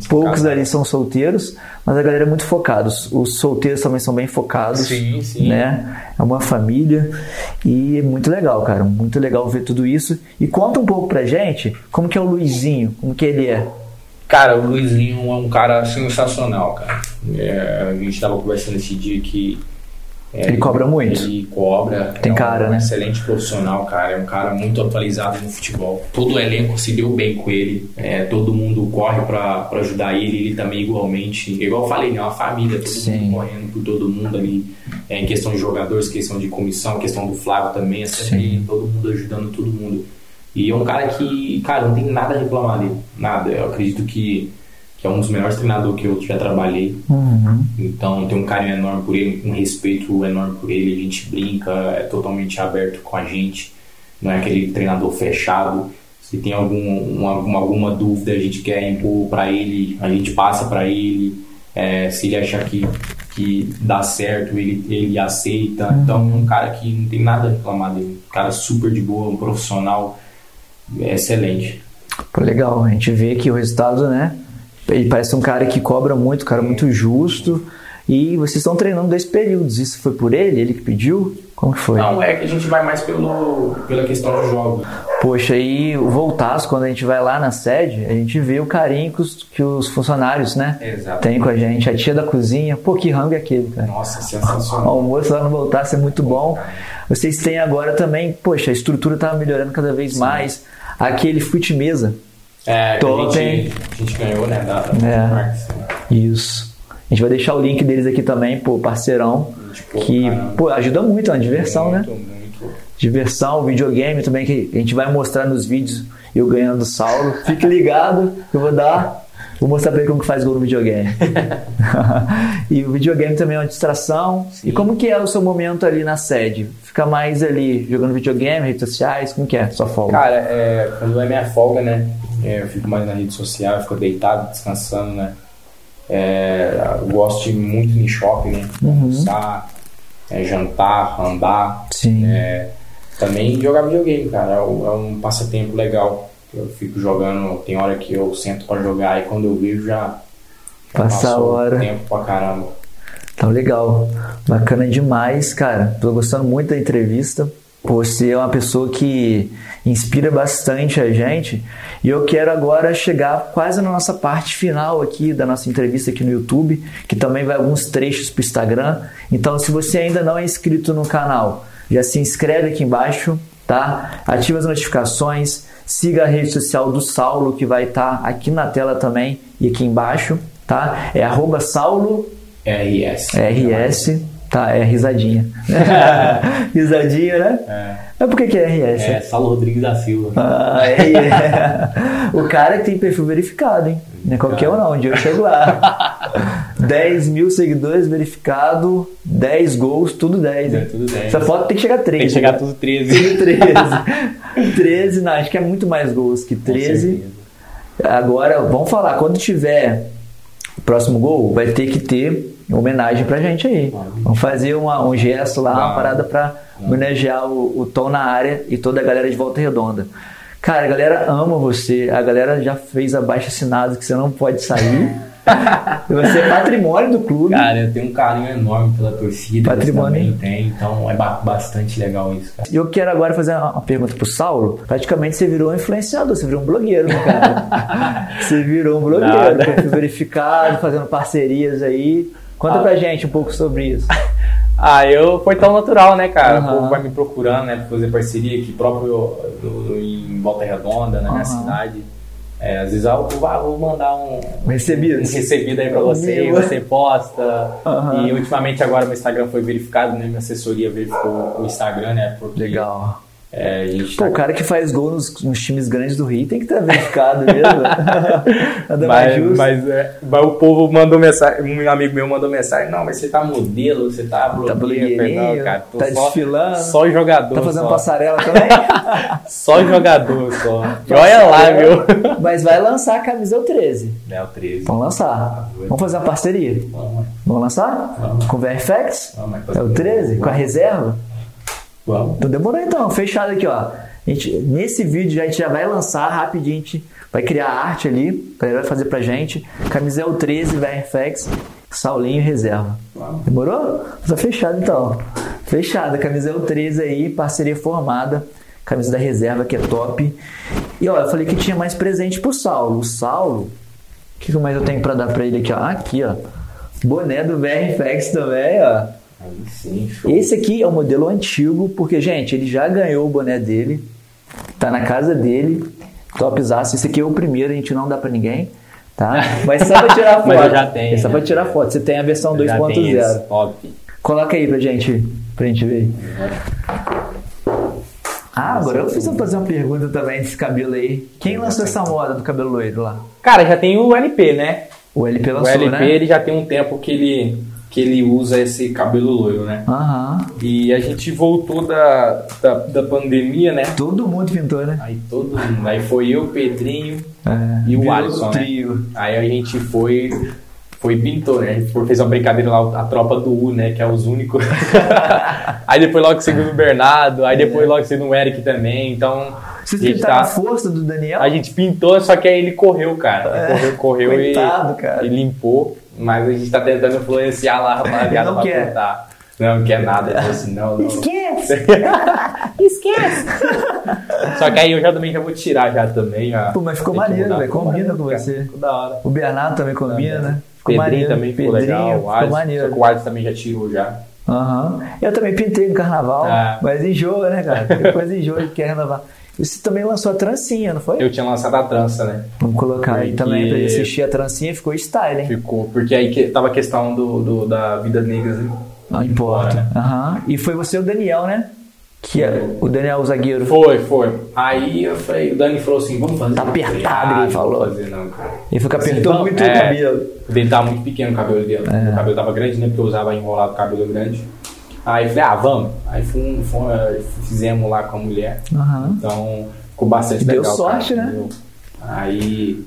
poucos ali são solteiros, mas a galera é muito focada. Os, os solteiros também são bem focados, Sim, sim. né? É uma família e é muito legal, cara. Muito legal ver tudo isso. E conta um pouco pra gente como que é o Luizinho, como que ele é. Cara, o Luizinho é um cara sensacional, cara. É, a gente tava conversando esse dia que. É, Ele cobra muito. Ele cobra. Tem é um, cara, um né? excelente profissional, cara. É um cara muito atualizado no futebol. Todo o elenco se deu bem com ele. É, todo mundo corre pra, pra ajudar ele. Ele também igualmente. Igual eu falei, né? Uma família, todo Sim. mundo correndo por todo mundo ali. É, em questão de jogadores, questão de comissão, questão do Flávio também. É sempre todo mundo ajudando todo mundo. E é um cara que, cara, não tem nada a reclamar dele. Nada. Eu acredito que, que é um dos melhores treinadores que eu já trabalhei. Uhum. Então tem um carinho enorme por ele, um respeito enorme por ele. A gente brinca, é totalmente aberto com a gente. Não é aquele treinador fechado. Se tem algum, uma- alguma, alguma dúvida, a gente quer impor para ele, a gente passa para ele. É, se ele achar que, que dá certo, ele, ele aceita. Então é um cara que não tem nada a reclamar dele. Um cara super de boa, um profissional é excelente. Pô, legal. A gente vê que o resultado, né? Ele parece um cara que cobra muito, um cara muito justo. E vocês estão treinando dois períodos. Isso foi por ele? Ele que pediu? Como que foi? Não, é que a gente vai mais pelo, pela questão dos jogos. Poxa, e o quando a gente vai lá na sede, a gente vê o carinho que os, que os funcionários, né? Exato. Tem com a gente. A tia da cozinha. Pô, que rango é aquele, cara? Nossa, O sensacional. almoço lá no Voltaço é muito bom. Vocês têm agora também, poxa, a estrutura tá melhorando cada vez mais. Aquele fute mesa. É, Top, a, gente, a gente ganhou, né, da, da É. Marques, né? Isso. A gente vai deixar o link deles aqui também, pô, parceirão. Tipo, Que, caramba. pô, ajuda muito, é uma diversão, né? muito, Muito, Diversão, videogame também, que a gente vai mostrar nos vídeos eu ganhando do Saulo. Fique ligado, eu vou dar. Vou mostrar pra ele como que faz gol no videogame. e o videogame também é uma distração. E como que é o seu momento ali na sede? Fica mais ali jogando videogame, redes sociais? Como que é a sua folga? Cara, é, quando é minha folga, né? É, eu fico mais na rede social, eu fico deitado, descansando, né? É, eu gosto de ir muito em shopping, né? Uhum. Almoçar, é, jantar, andar. Sim. É, também jogar videogame, cara. É um, é passatempo legal. Eu fico jogando, tem hora que eu sento pra jogar e quando eu vejo já, já Passa a hora. tempo pra caramba. Então, legal. Bacana demais, cara. Tô gostando muito da entrevista. Você é uma pessoa que inspira bastante a gente. E eu quero agora chegar quase na nossa parte final aqui da nossa entrevista aqui no YouTube, que também vai alguns trechos pro Instagram. Então, se você ainda não é inscrito no canal, já se inscreve aqui embaixo, tá? Ativa as notificações, siga a rede social do Saulo, que vai estar aqui na tela também e aqui embaixo, tá? É arroba Saulo RS. RS, tá, é risadinha. risadinha, né? É. Mas por que, que é RS? É, Saulo Rodrigues da Silva. Ah, é, é. O cara que tem perfil verificado, hein? Não é qualquer um não, um dia eu chego lá. 10 mil seguidores verificado, 10 gols, tudo 10. É, tudo 10. Essa foto tem que chegar a 13. Tem que chegar né? tudo 13. Tudo 13. 13, não, acho que é muito mais gols que 13. Agora, vamos falar, quando tiver próximo gol, vai ter que ter homenagem pra gente aí. Vamos fazer uma- um gesto lá, uma parada pra homenagear o, o Tom na área e toda a galera de Volta Redonda. Cara, a galera ama você, a galera já fez abaixo assinado que você não pode sair. você é patrimônio do clube. Cara, eu tenho um carinho enorme pela torcida. Patrimônio. Tem, então é ba- bastante legal isso, cara. E eu quero agora fazer uma pergunta pro Saulo. Praticamente você virou um influenciador, você virou um blogueiro, né, cara? você virou um blogueiro, verificado, fazendo parcerias aí. Conta Ah. pra gente um pouco sobre isso. Ah, eu foi tão natural, né, cara? Aham. O povo vai me procurando, né, pra fazer parceria aqui próprio do- do- em Volta Redonda, na minha Aham. cidade. É, às vezes eu vou, ah, vou mandar um, recebido. um recebido aí pra você, Meu. você posta. Aham. E ultimamente agora meu Instagram foi verificado, né? Minha assessoria verificou o Instagram, né? Porque Legal. É, Pô, tá o cara que faz gol nos, nos times grandes do Rio tem que estar verificado mesmo. Nada mais Mas, justo. mas, é, mas o povo mandou mensagem, um amigo meu mandou mensagem, não, mas você tá modelo, você tá Tá blogueiro, cara, tá só, desfilando. só jogador, Tá fazendo só, passarela também? só jogador, só. E olha lá, viu? Mas vai lançar a camisa o 13. É o 13. Vamos lançar. Vamos fazer uma parceria. Vamos, Vamos lançar? Vamos. Com o VRFX? vamos, É o 13? Com a reserva? Vamos. Então demorou então, fechado aqui, ó. A gente, nesse vídeo a gente já vai lançar rapidinho, a gente vai criar arte ali, galera vai fazer pra gente. Camisa o 13, VRFX, Saulinho reserva. Demorou? Tá fechado então. Fechado, camisa o 13 aí, parceria formada. Camisa da reserva que é top. E ó, eu falei que tinha mais presente pro Saulo. O Saulo, o que mais eu tenho pra dar pra ele aqui? Ó? Aqui, ó. Boné do VRFX também, ó. Aí sim, show. Esse aqui é o modelo antigo, porque, gente, ele já ganhou o boné dele, tá na casa dele, topzaço. Esse aqui é o primeiro, a gente não dá pra ninguém, tá? Mas só pra tirar foto. Mas eu já tenho, É só né? pra tirar foto. Você tem a versão Já tem esse, 2.0. Top. Coloca aí pra gente, pra gente ver. Ah, agora eu preciso fazer uma pergunta também desse cabelo aí. Quem lançou essa moda do cabelo loiro lá? Cara, já tem o LP, né? O LP O lançou, LP né? ele já tem um tempo que ele, que ele usa esse cabelo loiro, né? Aham. E a gente voltou da, da, da pandemia, né? Todo mundo pintou, né? Aí todo mundo. Aí foi eu, Pedrinho É, e o Alisson, né? trio. Aí a gente foi. Foi e pintou, né? A gente fez uma brincadeira lá, a tropa do U, né? Que é os únicos. aí depois logo seguiu o Bernardo, aí depois logo seguiu o Eric também. Então. Vocês pintaram tá- a força do Daniel? A gente pintou, só que aí ele correu, cara. Correu, correu e, É. Coitado, cara. e limpou. Mas a gente tá tentando influenciar lá a rapaziada Não pra quer. Não, quer nada. Ele falou assim, não, não. Esquece! Esquece! Só que aí eu já também já vou tirar já também. Pô, mas ficou maneiro, velho. Combina com você. Ficou da hora. O Bernardo também combina, né? Ficou Pedrinho maneiro. também ficou Pedrinho, legal. O Alisson, maneiro. só que o Alisson também já tirou já. Aham. Eu também pintei no carnaval, Ah. mas enjoa, né, cara? Depois enjoa e quer renovar. Você também lançou a trancinha, não foi? Eu tinha lançado a trança, né? Vamos colocar aí Porque- também pra ele assistir a trancinha, ficou style, hein? Ficou. Porque aí que tava a questão do, do- da vida negra. né? Não importa. Né? Aham. E foi você e o Daniel, né? Que é o Daniel, o zagueiro. Foi, foi. Aí eu falei, o Dani falou assim, vamos fazer. Tá apertado, ah, ele falou. Não vou fazer não, cara. Ele que Assim, apertou vamos- muito é. o cabelo. O dele tava muito pequeno o cabelo dele. É. O cabelo tava grande, né? Porque eu usava enrolado o cabelo grande. Aí eu falei, ah, vamos. Aí fomos, fomos, eh, fizemos lá com a mulher. Aham. Então ficou bastante Deu legal. sorte, cara, né? entendeu? Aí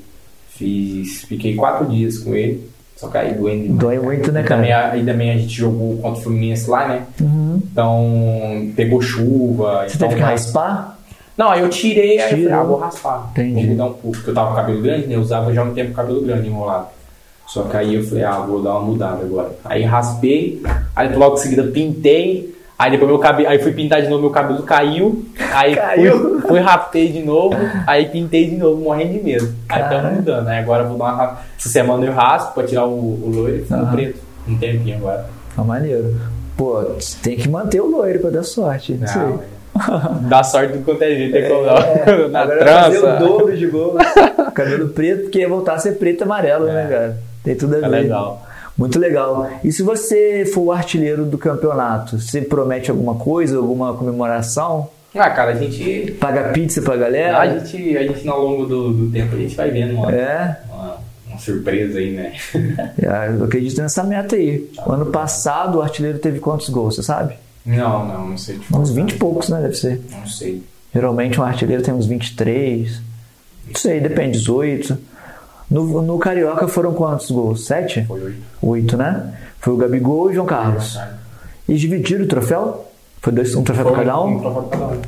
fiz. Fiquei quatro dias com ele. Só que aí doendo demais. Dói muito, né, E também, cara? a- aí também a gente jogou contra o Fluminense lá, né? Uhum. Então pegou chuva. Você então, teve que raspar? Não, aí eu tirei, aí eu falei, ah, vou raspar. Entendi. Vou mudar um pouco, porque eu tava com cabelo grande, né? Eu usava já um tempo cabelo grande enrolado. Só que aí eu falei, ah, vou dar uma mudada agora. Aí raspei, aí logo em seguida pintei, aí depois meu cabelo, aí fui pintar de novo, meu cabelo caiu, aí Caiu. Fui, fui raspei de novo, aí pintei de novo, morrendo de medo. Aí estamos mudando, aí agora eu vou dar uma Essa semana eu raspo pra tirar o, o loiro e ficar Aham. preto. Um tempinho agora. Tá maneiro. Pô, tem que manter o loiro pra dar sorte. Não sei. É. Dá sorte do quanto é jeito, tem como É. Na agora vai fazer o trança. dobro de gols. Cabelo preto, porque ia voltar a ser preto e amarelo, né, cara? Tem tudo a ver. É legal. Muito legal. E se você for o artilheiro do campeonato, você promete alguma coisa, alguma comemoração? Ah, cara, a gente Paga pizza pra galera? A gente, a gente ao longo do, do tempo, a gente vai vendo uma, É, uma, uma surpresa aí, né? é, eu acredito nessa meta aí. O ano passado o artilheiro teve quantos gols, você sabe? Não, não, não sei. Uns 20 e poucos, né? Deve ser. Não sei. Geralmente um artilheiro tem uns 23. Não sei, depende, 18. No, no Carioca foram quantos gols? 7? Foi oito. 8, né? Foi o Gabigol e o João Carlos. E dividiram o troféu? Foi dois, um troféu pra cada Um um? troféu pra cada um.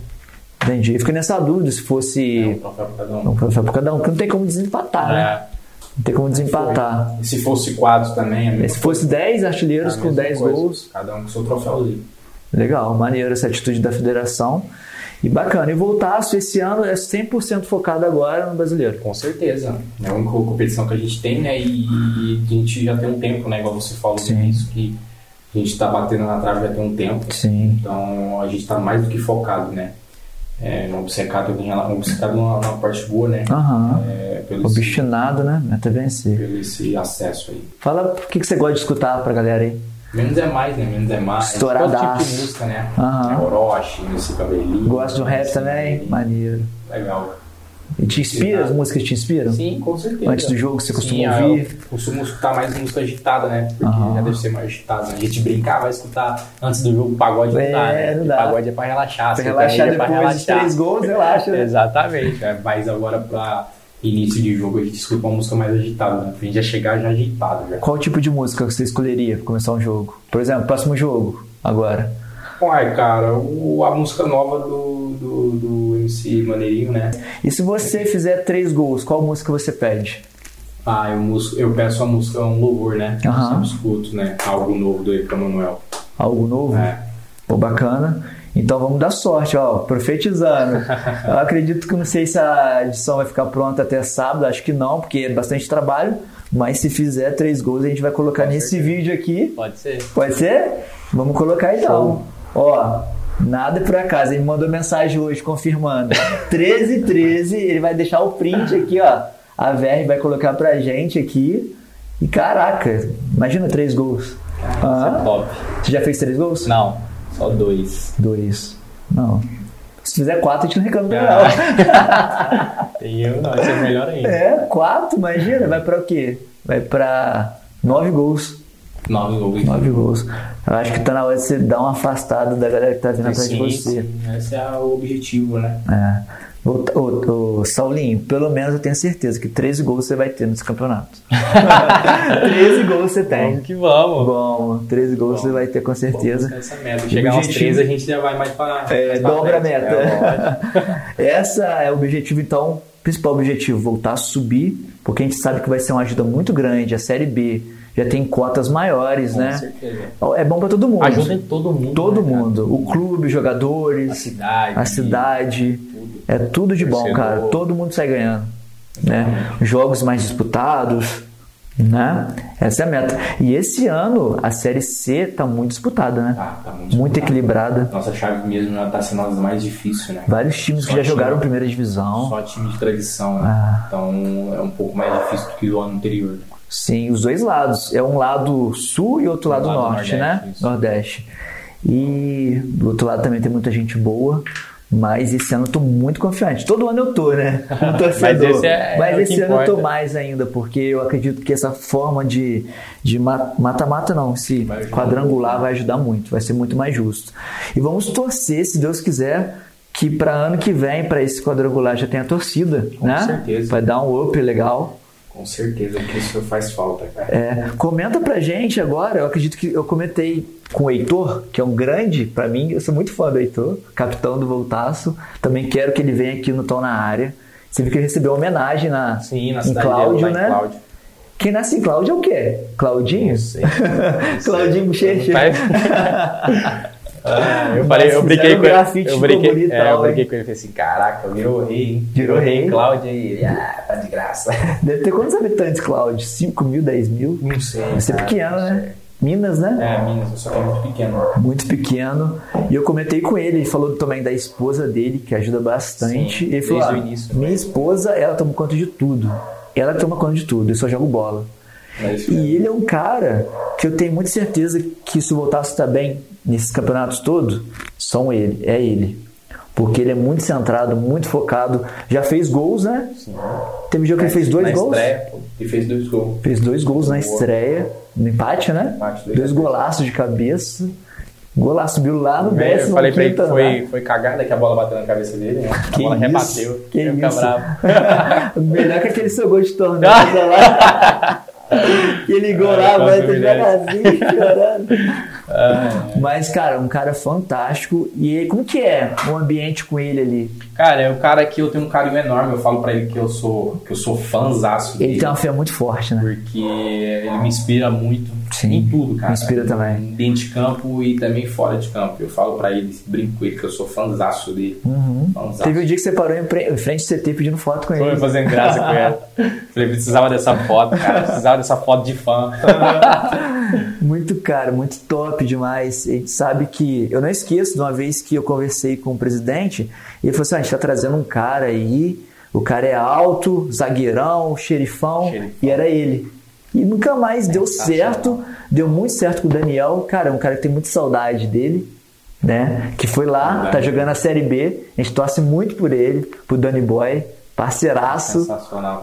Entendi. Eu fiquei nessa dúvida se É, um fosse troféu pra cada um. um troféu pra cada um, porque não tem como desempatar, né? É, Não tem como desempatar. E se fosse quadros também, é Se fosse 10 artilheiros com a mesma 10 coisa. gols, Cada um com seu troféuzinho. legal, maneiro essa atitude da federação. E bacana. E voltaço esse ano é 100% focado agora no brasileiro. Com certeza. É a única competição que a gente tem, né? E, e a gente já tem um tempo, né? Igual você falou Sim. início, que a gente tá batendo na trave já tem um tempo. Sim. Então a gente tá mais do que focado, né? É, obcecado, obcecado numa, numa parte boa, né? Aham. É, pelo, esse, Obstinado, né? Meta vencer. pelo esse acesso aí. Fala o que, que você gosta de escutar pra galera aí. Menos é mais, né? Menos é mais. Todo Estouradaço. tipo de música, né? É Orochi, esse cabelinho. Gosta de um rap também? Maneiro. Legal. E te inspira? As músicas te inspiram? Sim, com certeza. Antes do jogo, você costuma Sim, ouvir? Eu costumo escutar mais música agitada, né? Porque Aham. já deve ser mais agitada. né? A gente brincar, vai escutar antes do jogo pagode É, não dá, né? não dá. Pagode é pra relaxar. Pra relaxar é pra depois relaxar. três gols, relaxa, né? Exatamente. É, Mas agora pra início de jogo a gente escuta uma música mais agitada, né? Pra gente já chegar já agitado já. Qual tipo de música você escolheria pra começar um jogo? Por exemplo, próximo jogo, agora. Uai, cara, o, a música nova do, do, do MC Maneirinho, né? E se você fizer três gols, qual música você pede? Ah, eu, eu peço a música, um louvor, né? Aham. Eu escuto, né? Algo novo do Eka Manuel. Algo novo? É. Pô, bacana. Então vamos dar sorte, ó, profetizando. Eu acredito que não sei se a edição vai ficar pronta até sábado, acho que não, porque é bastante trabalho. Mas se fizer três gols, a gente vai colocar nesse vídeo aqui. Pode ser. Pode ser? Vamos colocar então. Ó, nada por acaso. Ele mandou mensagem hoje confirmando. 13 13, ele vai deixar o print aqui, ó. A VR vai colocar pra gente aqui. E caraca, imagina três gols. Ah, é top. você já fez três gols? Não, só dois. Dois. Não. Se fizer quatro, a gente não reclama do Ah. não. E eu não, isso é melhor ainda. É, quatro, imagina. Vai pra o quê? Vai pra nove gols. Nove gols. Nove gols. Eu acho que tá na hora de você dar uma afastada da galera que tá vindo atrás de você. sim, esse é o objetivo, né? É. Ô, ô, ô, Saulinho, pelo menos eu tenho certeza que 13 gols você vai ter nesse campeonato. 13 gols você tem. Vamos que vamos. Bom, 13 gols você vai ter com certeza. Vamos essa meta. Chegar aos objetivo- 13 a gente já vai mais pra. É, dobra a meta. É. Essa é o objetivo, então, principal objetivo, voltar a subir, porque a gente sabe que vai ser uma ajuda muito grande. A Série B já tem cotas maiores, Com né? certeza. É bom para todo mundo. Ajuda todo mundo. todo né, cara? mundo. O clube, os jogadores, A cidade. a cidade. Tudo. É tudo de bom, cara. Todo mundo sai ganhando. Né? Jogos mais disputados. Né? Essa é a meta. E esse ano a Série C tá muito disputada, né? Ah, tá muito Muito equilibrada. Nossa chave mesmo já tá sendo uma das mais difíceis, né? Vários times que Só já time- jogaram primeira divisão. Só time de tradição, né? Ah. Então é um pouco mais difícil do que o ano anterior. Sim, os dois lados. É um lado sul e outro lado, lado norte, Nordeste, né? isso. Nordeste. E do outro lado também tem muita gente boa. Mas esse ano eu tô muito confiante. Todo ano eu tô, né? Como torcedor. esse é- Mas é esse ano eu tô importa. mais ainda, porque eu acredito que essa forma de de ma- mata-mata não, esse Vai quadrangular vai ajudar muito, vai ser muito mais justo. E vamos torcer, se Deus quiser, que para ano que vem, para esse quadrangular já tenha torcida, Com né? certeza. Vai dar um up legal. Com certeza que isso faz falta, cara. É, comenta pra gente agora, eu acredito que eu comentei com o Heitor, que é um grande, pra mim, eu sou muito fã do Heitor, capitão do Voltaço. Também quero que ele venha aqui no Tom na área. Você viu que ele recebeu uma homenagem na, Sim, na em Cláudio, né? em Cláudio. Quem nasce em Cláudio é o quê? Claudinho? Não sei. Claudinho Bochecha. Ah, eu falei, eu brinquei com ele. Eu brinquei, é, eu brinquei com ele. Falei assim: caraca, virou rei, hein? Virou rei. Cláudio e ah, tá de graça. Deve ter quantos habitantes, Cláudio? 5 mil, 10 mil? Não sei. Deve ser cara, pequeno, né? Minas, né? É, Minas, só que é muito pequeno. muito pequeno. E eu comentei com ele, ele falou também da esposa dele, que ajuda bastante. Sim, ele falou: "Ah, início, minha né?" esposa, ela toma conta de tudo. Ela toma conta de tudo, eu só jogo bola. É E ele é um cara que eu tenho muita certeza que se voltasse estar bem nesses campeonatos todos, são ele, é ele. Porque ele é muito centrado, muito focado. Já fez gols, né? Teve jogo que ele fez dois na gols. Estreia, ele fez dois gols. Fez dois gols na estreia, no empate, né? Empate, dois a golaços de cabeça. Golaço subiu lá no Eu décimo falei pra ele que foi, foi cagada que a bola bateu na cabeça dele, né? A Que bola isso? rebateu. Que Eu ficar isso? bravo. Melhor que aquele seu gol de torneio lá. Ele ligou Ah, lá, vai Mineiro. devagarzinho, chorando. Ah, Mas, cara, um cara fantástico. E ele- como que é o ambiente com ele ali? Cara, é o cara que eu tenho um carinho enorme. Eu falo pra ele que eu sou, que eu sou fãzaço Ele dele. tem uma fé muito forte, né? Porque ele me inspira muito Sim, em tudo, cara. me inspira também. Dentro de campo e também fora de campo. Eu falo pra ele, brinco com ele que eu sou fãzaço dele. Uhum. Fãzaço. Teve um dia que você parou em frente do CT pedindo foto com Foi ele. fazendo graça com ele. Falei, precisava dessa foto, cara. Precisava dessa foto de fã. Muito cara, muito top demais. A gente sabe que. Eu não esqueço de uma vez que eu conversei com o presidente e ele falou assim: ah, a gente tá trazendo um cara aí, o cara é alto, zagueirão, xerifão, Xerifão. e era ele. E nunca mais deu Sensacional. certo, deu muito certo com o Daniel. Cara, é um cara que tem muita saudade dele, né? Que foi lá, tá jogando a Série B. A gente torce muito por ele, pro Danny Boy, parceiraço.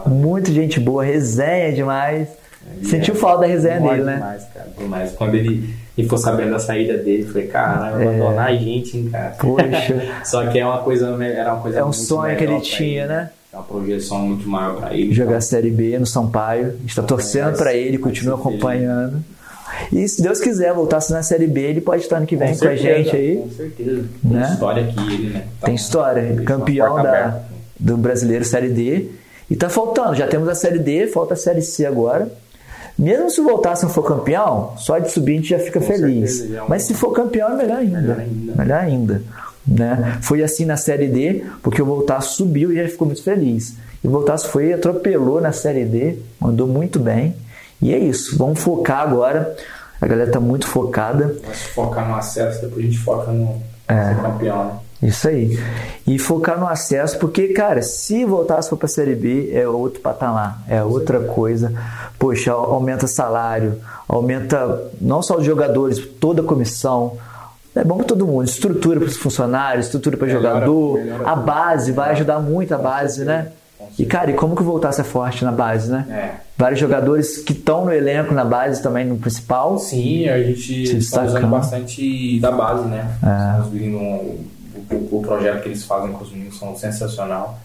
Muito gente boa, resenha demais. Ele Sentiu é falta da resenha dele, né? Demais, cara, demais. Quando ele, ele ficou sabendo da saída dele, falei, caralho, vai abandonar a gente, hein, cara. É. Poxa. Só que é uma coisa, era uma coisa É um sonho que ele tinha, ele. né? É uma projeção muito maior pra ele. Jogar a Série B no Sampaio. A gente tá torcendo pra ele, continua acompanhando. E se Deus quiser voltasse na Série B, ele pode estar ano que vem com, certeza, com a gente aí. Com certeza. Tem Né? história aqui, ele, né? Tá Tem história, campeão da, aberta. do brasileiro Série D. E tá faltando, já temos a Série D, falta a Série C agora. Mesmo se voltasse e não for campeão, só de subir a gente já fica Com feliz. certeza, é um- Mas se for campeão é melhor ainda. Melhor ainda. Melhor ainda, né? Foi assim na Série D, porque o Voltaço subiu e já ficou muito feliz. E o Voltaço foi e atropelou na Série D, mandou muito bem. E é isso, vamos focar agora. A galera tá muito focada. Mas focar no acesso, depois a gente foca no É. ser campeão, né? Isso aí. E focar no acesso, porque, cara, se voltasse for pra Série B, é outro patamar, é outra coisa. Poxa, aumenta salário, aumenta não só os jogadores, toda a comissão. É bom para todo mundo. Estrutura para os funcionários, estrutura para jogador. melhora A base vai ajudar muito a base, né? E, cara, e como que voltasse é forte na base, né? É. Vários jogadores que estão no elenco, na base também, no principal. Sim, a gente está usando bastante da base, né? É. Os meninos, o, o- projeto que eles fazem com os meninos são sensacional.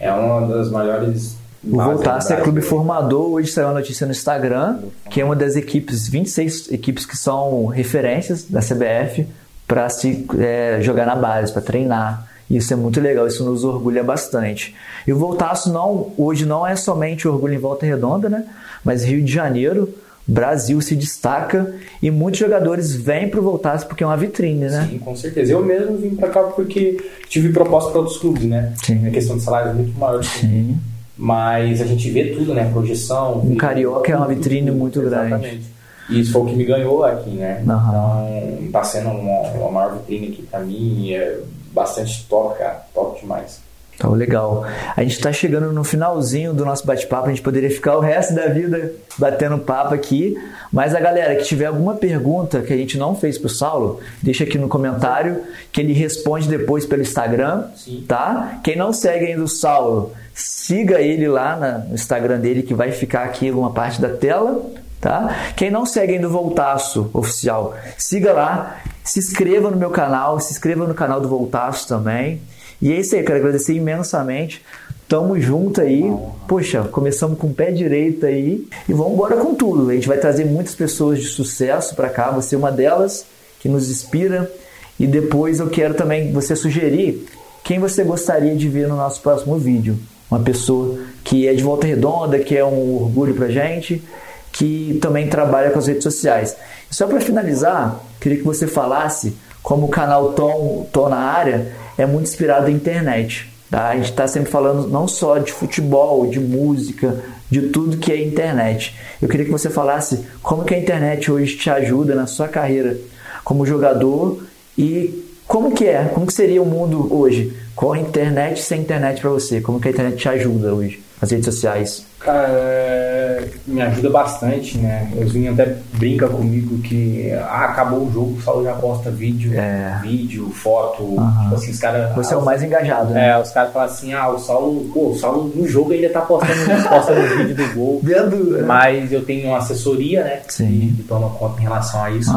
É uma das maiores. O da é clube formador. Hoje saiu uma notícia no Instagram que é uma das equipes, 26 equipes que são referências da CBF para se é, jogar na base, para treinar. Isso é muito legal, isso nos orgulha bastante. E o Voltaço não, hoje não é somente orgulho em Volta Redonda, né? Mas Rio de Janeiro, Brasil se destaca e muitos jogadores vêm para o Voltaço porque é uma vitrine, né? Sim, com certeza. Eu mesmo vim pra cá porque tive proposta para outros clubes, né? Sim. A questão de salário é muito maior. Sim. Mas a gente vê tudo, né? Projeção. Um carioca é uma vitrine tudo, muito grande. Exatamente. E isso foi o que me ganhou aqui, né? Aham. Então, tá sendo uma, uma maior vitrine aqui pra mim. e É bastante top, cara. Top demais. Tá legal. A gente está chegando no finalzinho do nosso bate-papo. A gente poderia ficar o resto da vida batendo papo aqui. Mas a galera que tiver alguma pergunta que a gente não fez pro Saulo, deixa aqui no comentário que ele responde depois pelo Instagram, Sim. tá? Quem não segue ainda o Saulo, siga ele lá no Instagram dele que vai ficar aqui uma parte da tela, tá? Quem não segue ainda o Voltaço oficial, siga lá, se inscreva no meu canal, se inscreva no canal do Voltaço também. E é isso aí, quero agradecer imensamente. Tamo junto aí. Poxa, começamos com o pé direito aí e vamos embora com tudo. A gente vai trazer muitas pessoas de sucesso para cá, você é uma delas que nos inspira. E depois eu quero também você sugerir quem você gostaria de ver no nosso próximo vídeo. Uma pessoa que é de volta redonda, que é um orgulho pra gente, que também trabalha com as redes sociais. Só para finalizar, queria que você falasse como o canal Tom, Tom na área é muito inspirado em internet. Tá? A gente está sempre falando não só de futebol, de música, de tudo que é internet. Eu queria que você falasse como que a internet hoje te ajuda na sua carreira como jogador e como que é, como que seria o mundo hoje com a internet sem internet para você? Como que a internet te ajuda hoje, as redes sociais? Cara, é, me ajuda bastante, né? Os meninos até brincam comigo que ah, acabou o jogo, o Saulo já posta vídeo, É. vídeo, foto, tipo assim, os caras. Você é o mais engajado, né? É, os caras falam assim, ah, o Saulo, pô, o Saulo no jogo ainda tá postando, postando vídeo do gol. Vendo, né? Mas eu tenho uma assessoria, né? Sim. Que, toma conta em relação a isso.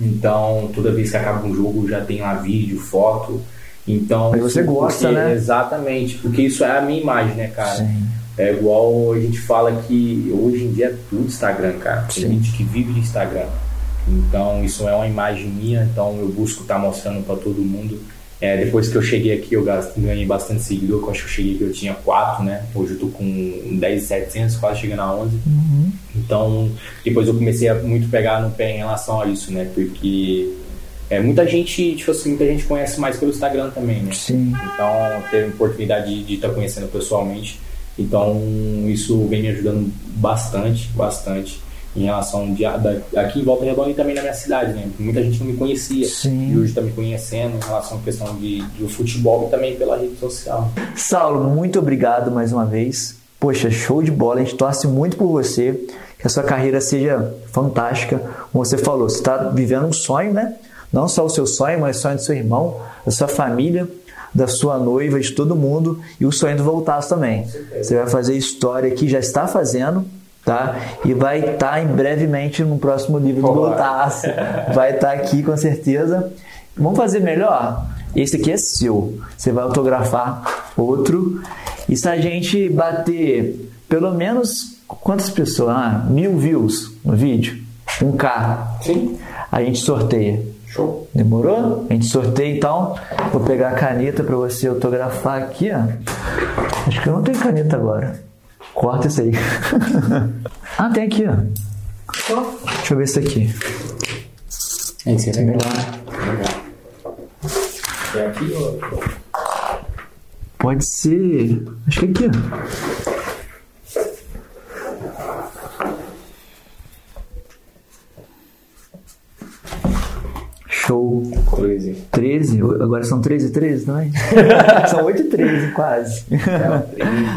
Então, toda vez que acaba um jogo, já tem lá vídeo, foto. Então. Mas você isso gosta, porque- né? Exatamente, porque isso é a minha imagem, né, cara? Sim. É igual a gente fala que hoje em dia é tudo Instagram, cara. Tem Sim. gente que vive de Instagram. Então, isso é uma imagem minha, então eu busco estar mostrando para todo mundo. É, depois que eu cheguei aqui, eu ganhei bastante seguidor, eu acho que eu cheguei aqui, eu tinha 4, né? Hoje eu tô com 10,700, quase chegando a 11. Uhum. Então, depois eu comecei a muito pegar no pé em relação a isso, né? Porque é, muita gente, tipo assim, muita gente conhece mais pelo Instagram também, né? Sim. Então, ter a oportunidade de estar conhecendo pessoalmente. Então, isso vem me ajudando bastante, bastante em relação de, da, aqui em Volta Redonda e também na minha cidade, né? Muita gente não me conhecia Sim. e hoje está me conhecendo em relação à questão de, de futebol e também pela rede social. Saulo, muito obrigado mais uma vez. Poxa, show de bola. A gente torce muito por você. Que a sua carreira seja fantástica. Como você falou, você está vivendo um sonho, né? Não só o seu sonho, mas o sonho do seu irmão, da sua família, da sua noiva, de todo mundo. E o sonho do Voltaço também. Você vai fazer história que já está fazendo. Tá? E vai estar em brevemente no próximo livro do. Voltaço. Vai estar aqui com certeza. Vamos fazer melhor? Esse aqui é seu. Você vai autografar outro. E se a gente bater pelo menos quantas pessoas? Ah, mil views no vídeo. 1K. Sim. A gente sorteia. Show. Demorou? A gente sorteia então. Vou pegar a caneta para você autografar aqui, ó. Acho que eu não tenho caneta agora. Corta isso aí. ah, tem aqui, ó. Deixa eu ver isso aqui. Esse é legal. Melhor. Legal. É aqui ou... Pode ser. Acho que aqui, ó. Show. Crazy. 13, agora são 13 e 13 também? são 8 e 13 quase.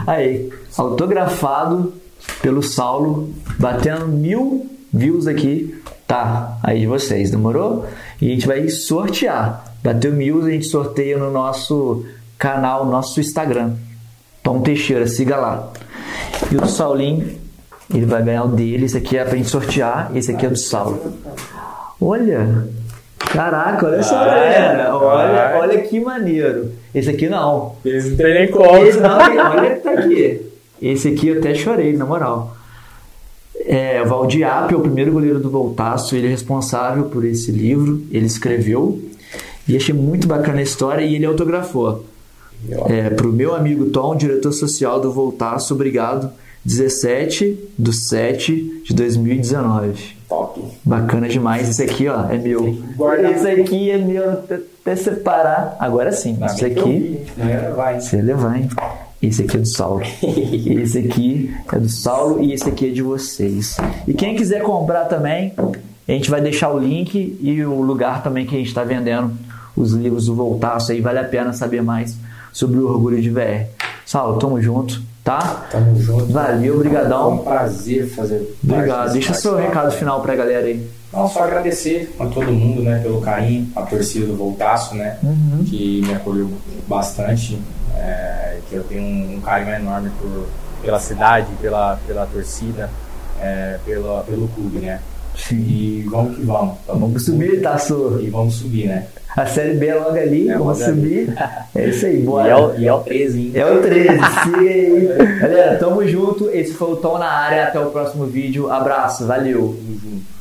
Aí, autografado pelo Saulo, batendo mil views aqui. Tá, aí vocês, demorou? E a gente vai sortear. Bateu mil, a gente sorteia no nosso canal, nosso Instagram. Tom Teixeira, siga lá. E o do Saulinho, ele vai ganhar o dele. Esse aqui é pra gente sortear, esse aqui é do Saulo. Olha, Caraca, olha essa galera. Olha, vai. olha que maneiro. Esse aqui não. Eles não tem nem como. Esse não, olha que tá aqui. Esse aqui eu até chorei, na moral. É, o Valdiap é o primeiro goleiro do Voltaço, ele é responsável por esse livro, ele escreveu e achei muito bacana a história e ele autografou. É, pro meu amigo Tom, diretor social do Voltaço, obrigado. 17 do 7 de 2019. Top. Bacana demais. Esse aqui, ó, é meu. guardar. Esse aqui é meu até separar. Agora sim. Esse aqui, você hein? Esse aqui é do Saulo. Esse aqui é do Saulo e esse aqui é de vocês. E quem quiser comprar também, a gente vai deixar o link e o lugar também que a gente está vendendo os livros do Voltaço aí. Vale a pena saber mais sobre o orgulho de VR. Saulo, tamo junto, tá? Tamo junto. Valeu, É um brigadão. prazer fazer Obrigado. Deixa seu recado final pra galera aí. Não, só agradecer a todo mundo, né, pelo carinho, a torcida do Voltaço, né, Uhum. que me acolheu bastante, é, que eu tenho um, um carinho enorme por, pela cidade, pela, pela torcida, é, pela, pelo clube, né. Sim. E vamos que vamos. Vamos subir, tá, Taço? E vamos subir, né. A série B é logo ali, É, vamos ali. subir. É isso aí, E bora. é o, e é o 13, hein. É o 13, siga aí. Galera, tamo junto. Esse foi o Tom na área. Até o próximo vídeo. Abraço, valeu. Tamo junto.